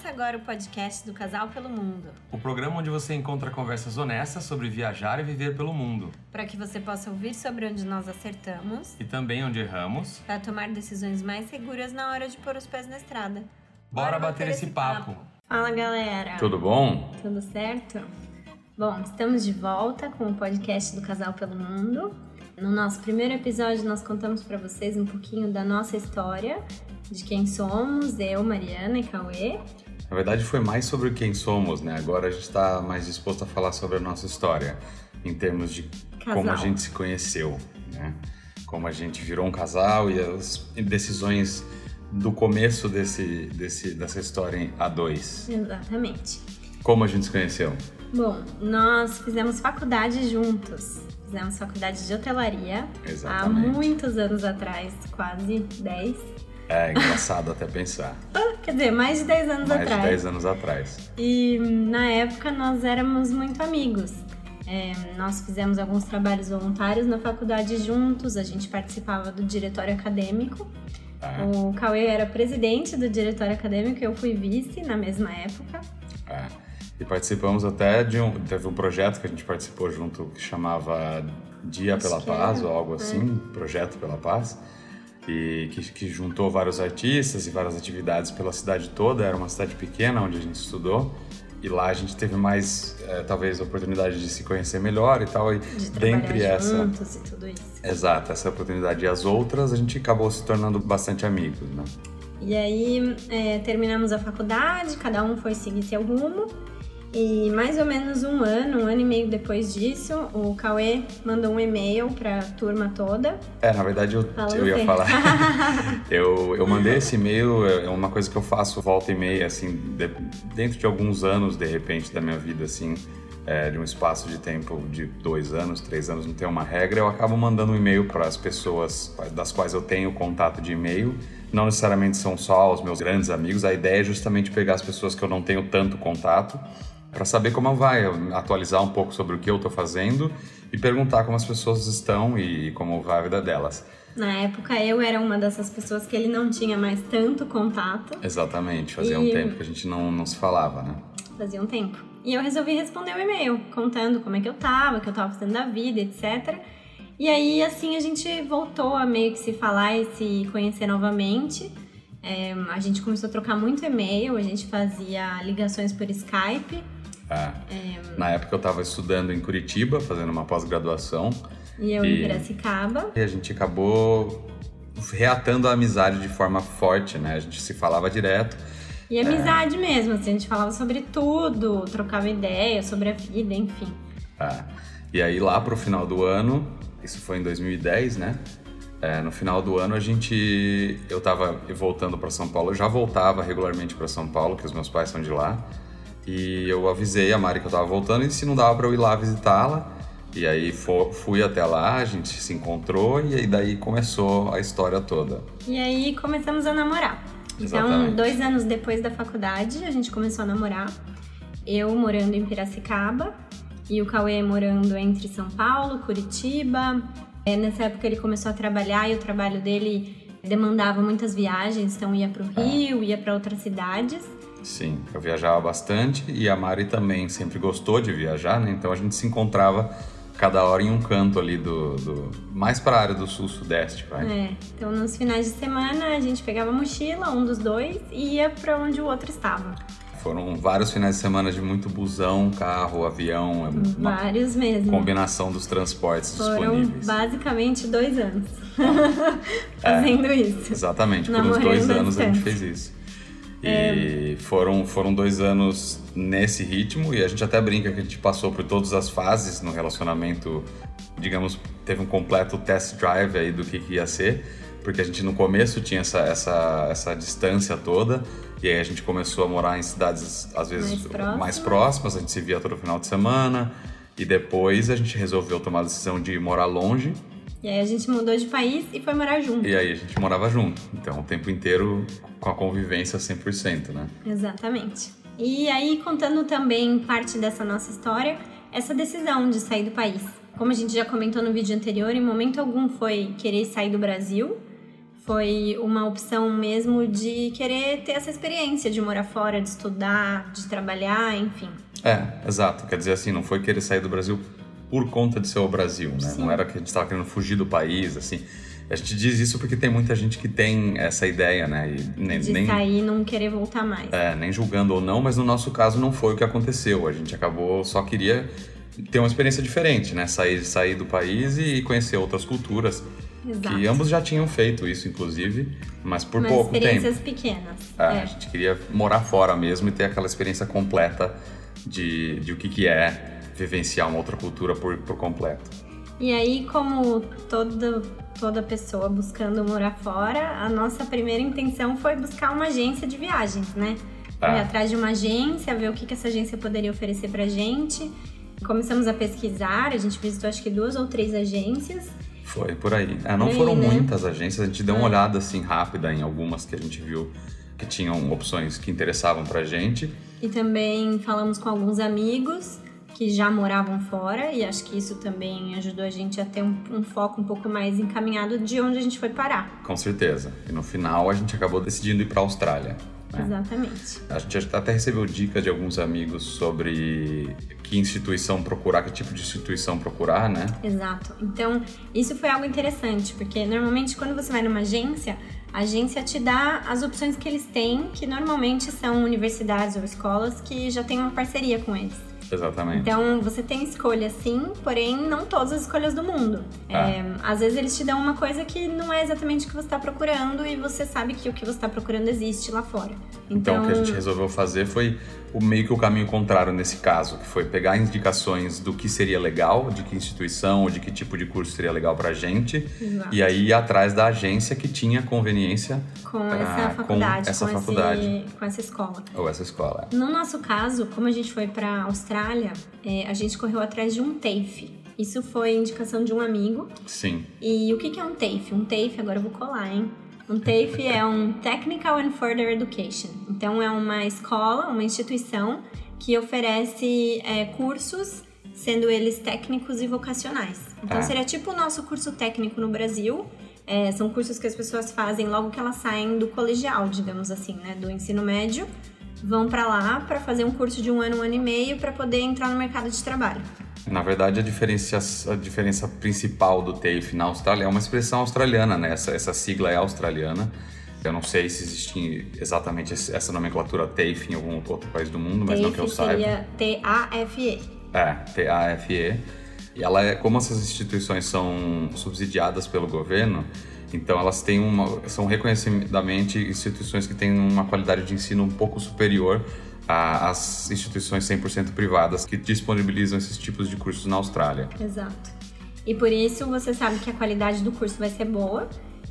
Começa agora o podcast do Casal pelo Mundo. O programa onde você encontra conversas honestas sobre viajar e viver pelo mundo. Para que você possa ouvir sobre onde nós acertamos. E também onde erramos. Para tomar decisões mais seguras na hora de pôr os pés na estrada. Bora, Bora bater, bater, esse papo. papo. Fala galera! Tudo bom? Tudo certo? Bom, estamos de volta com o podcast do Casal pelo Mundo. No nosso primeiro episódio, nós contamos para vocês um pouquinho da nossa história de quem somos, eu, Mariana e Cauê. Na verdade, foi mais sobre quem somos, né? Agora a gente está mais disposto a falar sobre a nossa história, em termos de casal. como a gente se conheceu, né? Como a gente virou um casal e as decisões do começo desse, desse, dessa história em A2. Exatamente. Como a gente se conheceu? Bom, nós fizemos faculdade juntos. Fizemos faculdade de hotelaria Exatamente. há muitos anos atrás, quase 10. É engraçado até pensar. Ah, quer dizer, mais de 10 anos mais atrás. Mais de 10 anos atrás. E na época nós éramos muito amigos. É, nós fizemos alguns trabalhos voluntários na faculdade juntos, a gente participava do diretório acadêmico. É. O Cauê era presidente do diretório acadêmico e eu fui vice na mesma época. É. E participamos até de um. Teve um projeto que a gente participou junto que chamava Dia Acho pela Paz, ou algo assim, é. Projeto pela Paz e que, que, juntou vários artistas e várias atividades pela cidade toda. Era uma cidade pequena onde a gente estudou e lá a gente teve mais, é, talvez, oportunidade de se conhecer melhor e tal. E de dentre essa, e tudo isso. Exato, essa oportunidade e as outras, a gente acabou se tornando bastante amigos, né? E aí é, terminamos a faculdade, cada um foi seguir seu rumo. E mais ou menos um ano, um ano e meio depois disso, o Cauê mandou um e-mail para a turma toda. É, na verdade eu, eu ia falar. eu, eu mandei esse e-mail, é uma coisa que eu faço volta e meia, assim, de, dentro de alguns anos, de repente, da minha vida, assim, é, de um espaço de tempo de dois anos, três anos, não tem uma regra, eu acabo mandando um e-mail para as pessoas das quais eu tenho contato de e-mail. Não necessariamente são só os meus grandes amigos, a ideia é justamente pegar as pessoas que eu não tenho tanto contato para saber como vai, atualizar um pouco sobre o que eu estou fazendo e perguntar como as pessoas estão e como vai a vida delas. Na época eu era uma dessas pessoas que ele não tinha mais tanto contato. Exatamente, fazia e... um tempo que a gente não, não se falava, né? Fazia um tempo. E eu resolvi responder o e-mail, contando como é que eu tava, o que eu tava fazendo da vida, etc. E aí, assim, a gente voltou a meio que se falar e se conhecer novamente. É, a gente começou a trocar muito e-mail, a gente fazia ligações por Skype. É. É... Na época eu estava estudando em Curitiba, fazendo uma pós-graduação. E eu e... em Piracicaba. E a gente acabou reatando a amizade de forma forte, né? A gente se falava direto. E amizade é... mesmo, assim, a gente falava sobre tudo, trocava ideias sobre a vida, enfim. É. E aí lá pro final do ano, isso foi em 2010, né? É, no final do ano a gente, eu tava voltando para São Paulo, eu já voltava regularmente para São Paulo, que os meus pais são de lá. E eu avisei a Mari que eu tava voltando e se não dava para eu ir lá visitá-la. E aí fui até lá, a gente se encontrou e aí daí começou a história toda. E aí começamos a namorar. Então, Exatamente. Então, dois anos depois da faculdade, a gente começou a namorar. Eu morando em Piracicaba e o Cauê morando entre São Paulo, Curitiba. É, nessa época ele começou a trabalhar e o trabalho dele demandava muitas viagens, então ia para o ah. Rio, ia para outras cidades. Sim, eu viajava bastante e a Mari também sempre gostou de viajar, né? Então a gente se encontrava cada hora em um canto ali do, do mais para a área do sul-sudeste, vai. É, então nos finais de semana a gente pegava a mochila, um dos dois, e ia para onde o outro estava. Foram vários finais de semana de muito busão, carro, avião. É vários mesmo. Combinação dos transportes Foram disponíveis. basicamente dois anos fazendo é, isso. Exatamente, por uns dois anos a gente fez isso. E é... foram, foram dois anos nesse ritmo e a gente até brinca que a gente passou por todas as fases no relacionamento, digamos, teve um completo test drive aí do que, que ia ser, porque a gente no começo tinha essa, essa, essa distância toda e aí a gente começou a morar em cidades às vezes mais próximas, mais próximas a gente se via todo final de semana e depois a gente resolveu tomar a decisão de morar longe e aí a gente mudou de país e foi morar junto. E aí a gente morava junto. Então o tempo inteiro com a convivência 100%, né? Exatamente. E aí contando também parte dessa nossa história, essa decisão de sair do país. Como a gente já comentou no vídeo anterior, em momento algum foi querer sair do Brasil. foi uma opção mesmo de querer ter essa experiência de morar fora, de estudar, de trabalhar, enfim. É, exato. Quer dizer assim, não foi querer sair do Brasil por conta de ser o Brasil, né? Não era que a gente estava querendo fugir do país, assim. A gente diz isso porque tem muita gente que tem essa ideia, né? E nem, de nem, sair e não querer voltar mais. É, nem julgando ou não, mas no nosso caso não foi o que aconteceu. A gente acabou, só queria ter uma experiência diferente, né? Sair, sair do país e conhecer outras culturas. Exato. Que ambos já tinham feito isso, inclusive, mas por mas pouco experiências tempo. pequenas. É, é. A gente queria morar fora mesmo e ter aquela experiência completa de, de o que, que é vivenciar uma outra cultura por, por completo. E aí, como toda, toda pessoa buscando morar fora, a nossa primeira intenção foi buscar uma agência de viagens, né? Ah. Ir atrás de uma agência, ver o que, que essa agência poderia oferecer pra gente. Começamos a pesquisar, a gente visitou acho que duas ou três agências. Foi, por aí. É, não foram né? muitas agências, a gente deu uma é. olhada assim rápida em algumas que a gente viu que tinham opções que interessavam pra gente. E também falamos com alguns amigos que já moravam fora e acho que isso também ajudou a gente a ter um, um, foco um pouco mais encaminhado de onde a gente foi parar. Com certeza. E no final a gente acabou decidindo ir para a Austrália. Né? Exatamente. A gente até recebeu dicas de alguns amigos sobre que instituição procurar, que tipo de instituição procurar, né? Exato. Então, isso foi algo interessante, porque normalmente quando você vai numa agência, a agência te dá as opções que eles têm, que normalmente são universidades ou escolas que já têm uma parceria com eles. Exatamente. Então você tem escolha sim, porém não todas as escolhas do mundo. Ah. É, às vezes eles te dão uma coisa que não é exatamente o que você está procurando e você sabe que o que você está procurando existe lá fora. Então... então o que a gente resolveu fazer foi o meio que o caminho contrário nesse caso, que foi pegar indicações do que seria legal, de que instituição ou de que tipo de curso seria legal pra gente, Exato. e aí ir atrás da agência que tinha conveniência com essa faculdade, com essa com faculdade, esse, com essa escola. Ou essa escola. É. No nosso caso, como a gente foi para Austrália, é, a gente correu atrás de um TAFE. Isso foi indicação de um amigo. Sim. E o que é um TAFE? Um TAFE, agora eu vou colar, hein? Um TAFE é um Technical and Further Education. Então, é uma escola, uma instituição que oferece é, cursos, sendo eles técnicos e vocacionais. Então, ah. seria tipo o nosso curso técnico no Brasil. É, são cursos que as pessoas fazem logo que elas saem do colegial, digamos assim, né? Do ensino médio. Vão para lá para fazer um curso de um ano, um ano e meio para poder entrar no mercado de trabalho. Na verdade, a diferença, a diferença principal do TAFE na Austrália é uma expressão australiana, né? Essa, essa sigla é australiana. Eu não sei se existe exatamente essa nomenclatura TAFE em algum outro país do mundo, mas não que eu saiba. seria T-A-F-E. É, T-A-F-E. E ela é, como essas instituições são subsidiadas pelo governo, então elas têm uma, são reconhecidamente instituições que têm uma qualidade de ensino um pouco superior as instituições 100% privadas que disponibilizam esses tipos de cursos na Austrália. Exato. E por isso você sabe que a qualidade do curso vai ser boa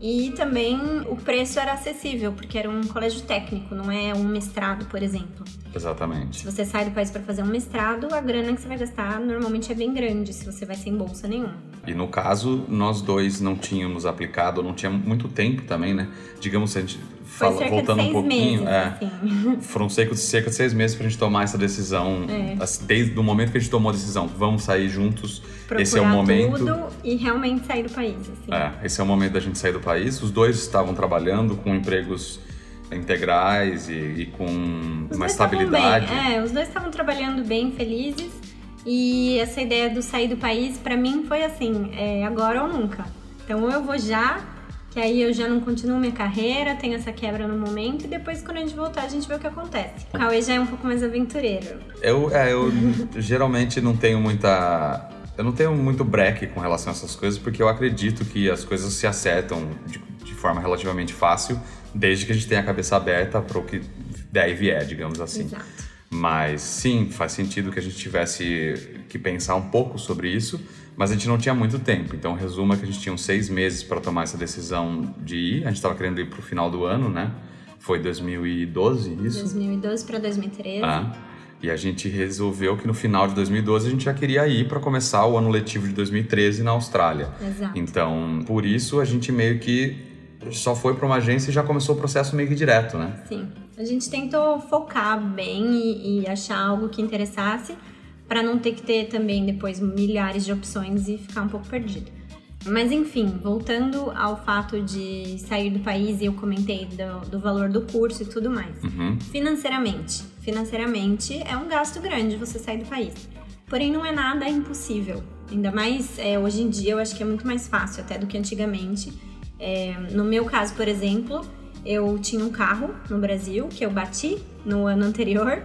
e também o preço era acessível, porque era um colégio técnico, não é um mestrado, por exemplo. Exatamente. Se você sai do país para fazer um mestrado, a grana que você vai gastar normalmente é bem grande, se você vai sem bolsa nenhuma. E no caso, nós dois não tínhamos aplicado, não tinha muito tempo também, né? Digamos, a gente Fala, voltando um pouquinho, meses, é, assim. foram cerca, cerca de seis meses para a gente tomar essa decisão. É. Desde o momento que a gente tomou a decisão, vamos sair juntos. Procurar esse é o momento. Tudo e realmente sair do país. Assim. É, esse é o momento da gente sair do país. Os dois estavam trabalhando com empregos integrais e, e com os uma estabilidade. Bem. É, os dois estavam trabalhando bem, felizes. E essa ideia do sair do país, para mim, foi assim: é agora ou nunca. Então, ou eu vou já que aí eu já não continuo minha carreira, tenho essa quebra no momento e depois quando a gente voltar a gente vê o que acontece. O Cauê já é um pouco mais aventureiro. Eu, é, eu geralmente não tenho muita... Eu não tenho muito break com relação a essas coisas porque eu acredito que as coisas se acertam de, de forma relativamente fácil desde que a gente tenha a cabeça aberta para o que e vier, digamos assim. Exato. Mas sim, faz sentido que a gente tivesse que pensar um pouco sobre isso mas a gente não tinha muito tempo, então resumo é que a gente tinha uns seis meses para tomar essa decisão de ir. A gente estava querendo ir para o final do ano, né? Foi 2012, isso? 2012 para 2013. Ah, e a gente resolveu que no final de 2012 a gente já queria ir para começar o ano letivo de 2013 na Austrália. Exato. Então, por isso a gente meio que só foi para uma agência e já começou o processo meio que direto, né? Sim. A gente tentou focar bem e, e achar algo que interessasse para não ter que ter também depois milhares de opções e ficar um pouco perdido. Mas enfim, voltando ao fato de sair do país e eu comentei do, do valor do curso e tudo mais. Uhum. Financeiramente, financeiramente é um gasto grande você sair do país. Porém, não é nada impossível. Ainda mais é, hoje em dia, eu acho que é muito mais fácil até do que antigamente. É, no meu caso, por exemplo, eu tinha um carro no Brasil que eu bati no ano anterior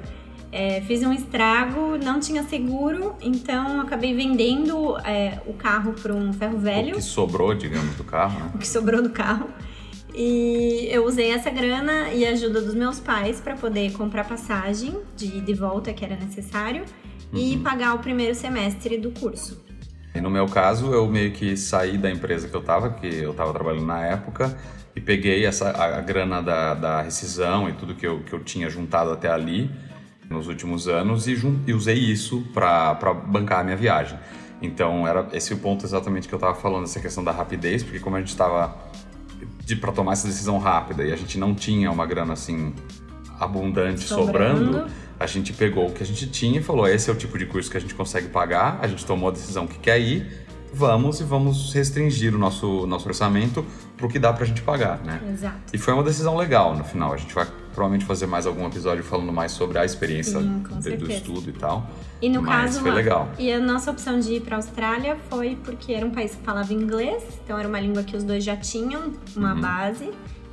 é, fiz um estrago, não tinha seguro, então acabei vendendo é, o carro para um ferro velho. O que sobrou, digamos, do carro, né? o que sobrou do carro. E eu usei essa grana e a ajuda dos meus pais para poder comprar passagem de volta que era necessário uhum. e pagar o primeiro semestre do curso. E no meu caso, eu meio que saí da empresa que eu estava, que eu estava trabalhando na época, e peguei essa, a, a grana da, da rescisão e tudo que eu, que eu tinha juntado até ali nos últimos anos e, e usei isso para bancar a minha viagem. Então, era esse o ponto exatamente que eu estava falando, essa questão da rapidez, porque como a gente estava para tomar essa decisão rápida e a gente não tinha uma grana assim abundante sobrando. sobrando, a gente pegou o que a gente tinha e falou: esse é o tipo de curso que a gente consegue pagar, a gente tomou a decisão que quer ir, vamos e vamos restringir o nosso, nosso orçamento para o que dá para a gente pagar, né? Exato. E foi uma decisão legal no final. A gente vai provavelmente fazer mais algum episódio falando mais sobre a experiência Sim, de, do estudo e tal. E no Mas caso, foi legal. E a nossa opção de ir para a Austrália foi porque era um país que falava inglês, então era uma língua que os dois já tinham uma uhum. base.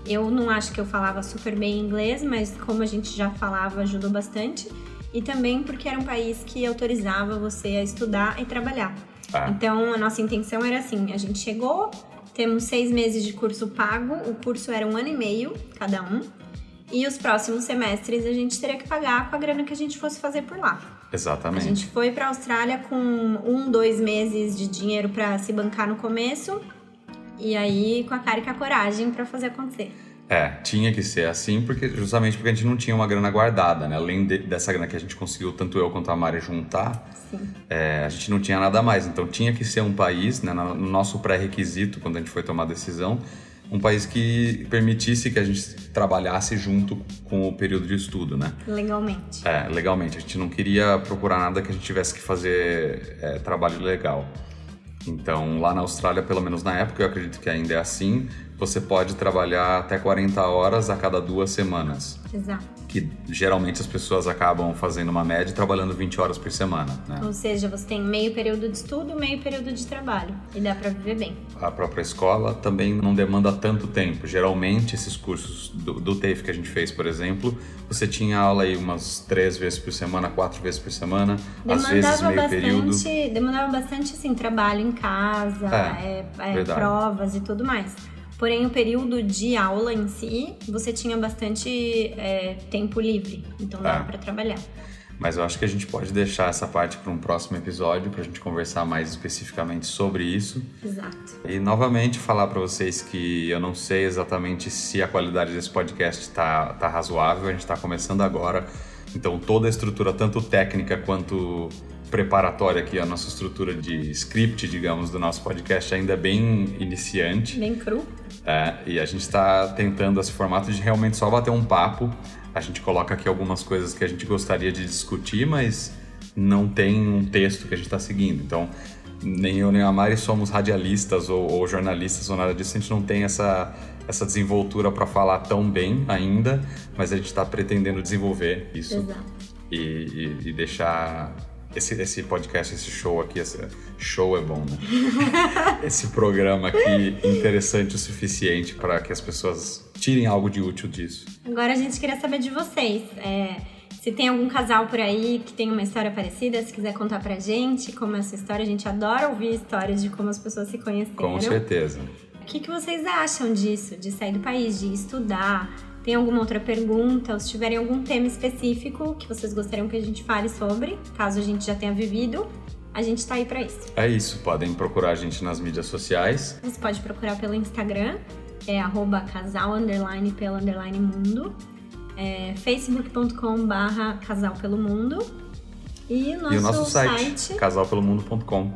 Eu não acho que eu falava super bem inglês, mas como a gente já falava, ajudou bastante. E também porque era um país que autorizava você a estudar e trabalhar. Ah. Então a nossa intenção era assim: a gente chegou, temos seis meses de curso pago, o curso era um ano e meio cada um. E os próximos semestres a gente teria que pagar com a grana que a gente fosse fazer por lá. Exatamente. A gente foi para a Austrália com um, dois meses de dinheiro para se bancar no começo e aí com a cara e com a coragem para fazer acontecer. É, tinha que ser assim, porque justamente porque a gente não tinha uma grana guardada, né? Além de, dessa grana que a gente conseguiu, tanto eu quanto a Mari, juntar, é, a gente não tinha nada mais. Então tinha que ser um país, né, no nosso pré-requisito, quando a gente foi tomar a decisão, um país que permitisse que a gente trabalhasse junto com o período de estudo, né? Legalmente. É, legalmente. A gente não queria procurar nada que a gente tivesse que fazer é, trabalho legal. Então, lá na Austrália, pelo menos na época, eu acredito que ainda é assim, você pode trabalhar até 40 horas a cada duas semanas. Exato. Que geralmente as pessoas acabam fazendo uma média trabalhando 20 horas por semana. Né? Ou seja, você tem meio período de estudo, meio período de trabalho. E dá para viver bem. A própria escola também não demanda tanto tempo. Geralmente, esses cursos do, do TAFE que a gente fez, por exemplo, você tinha aula aí umas três vezes por semana, quatro vezes por semana, demandava às vezes meio bastante, período. Demandava bastante, assim, trabalho em casa, é, é, é, provas e tudo mais. Porém, o período de aula em si, você tinha bastante é, tempo livre, então dava é. para trabalhar. Mas eu acho que a gente pode deixar essa parte para um próximo episódio para a gente conversar mais especificamente sobre isso. Exato. E novamente falar para vocês que eu não sei exatamente se a qualidade desse podcast está tá razoável. A gente está começando agora, então toda a estrutura, tanto técnica quanto preparatória aqui, a nossa estrutura de script, digamos, do nosso podcast ainda é bem iniciante. Bem cru. É, e a gente está tentando esse formato de realmente só bater um papo. A gente coloca aqui algumas coisas que a gente gostaria de discutir, mas não tem um texto que a gente está seguindo. Então, nem eu nem a Mari somos radialistas ou, ou, jornalistas ou nada disso, a gente não tem essa, essa desenvoltura para falar tão bem ainda, mas a gente está pretendendo desenvolver isso Exato. E, e, e deixar esse, esse podcast, esse show aqui, esse show é bom, né? esse programa aqui interessante o suficiente para que as pessoas tirem algo de útil disso. Agora a gente queria saber de vocês. É, se tem algum casal por aí que tem uma história parecida, se quiser contar pra gente como é essa história, a gente adora ouvir histórias de como as pessoas se conheceram. Com certeza. O que, que vocês acham disso? De sair do país, de estudar? Tem alguma outra pergunta? Ou se tiverem algum tema específico que vocês gostariam que a gente fale sobre, caso a gente já tenha vivido, a gente está aí para isso. É isso, podem procurar a gente nas mídias sociais. Você pode procurar pelo Instagram, é arroba casal underline pelo underline mundo, é facebook.com barra casal pelo mundo e nosso, e o nosso site, site casalpelomundo.com.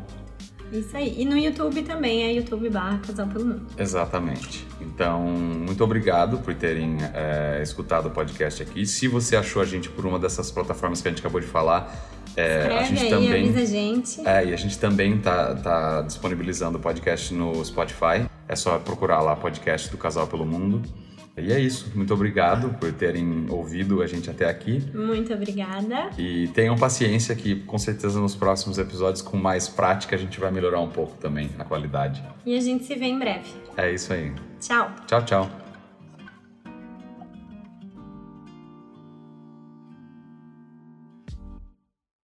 Isso aí. E no YouTube também é YouTube barra Casal pelo Mundo. Exatamente. Então, muito obrigado por terem é, escutado o podcast aqui. Se você achou a gente por uma dessas plataformas que a gente acabou de falar, É, Escreve a gente aí, também, avisa a gente. É, e a gente também tá, tá disponibilizando o podcast no Spotify. É só procurar lá podcast do Casal pelo Mundo. E é isso. Muito obrigado por terem ouvido a gente até aqui. Muito obrigada. E tenham paciência que com certeza nos próximos episódios com mais prática a gente vai melhorar um pouco também a qualidade. E a gente se vê em breve. É isso aí. Tchau. Tchau, tchau.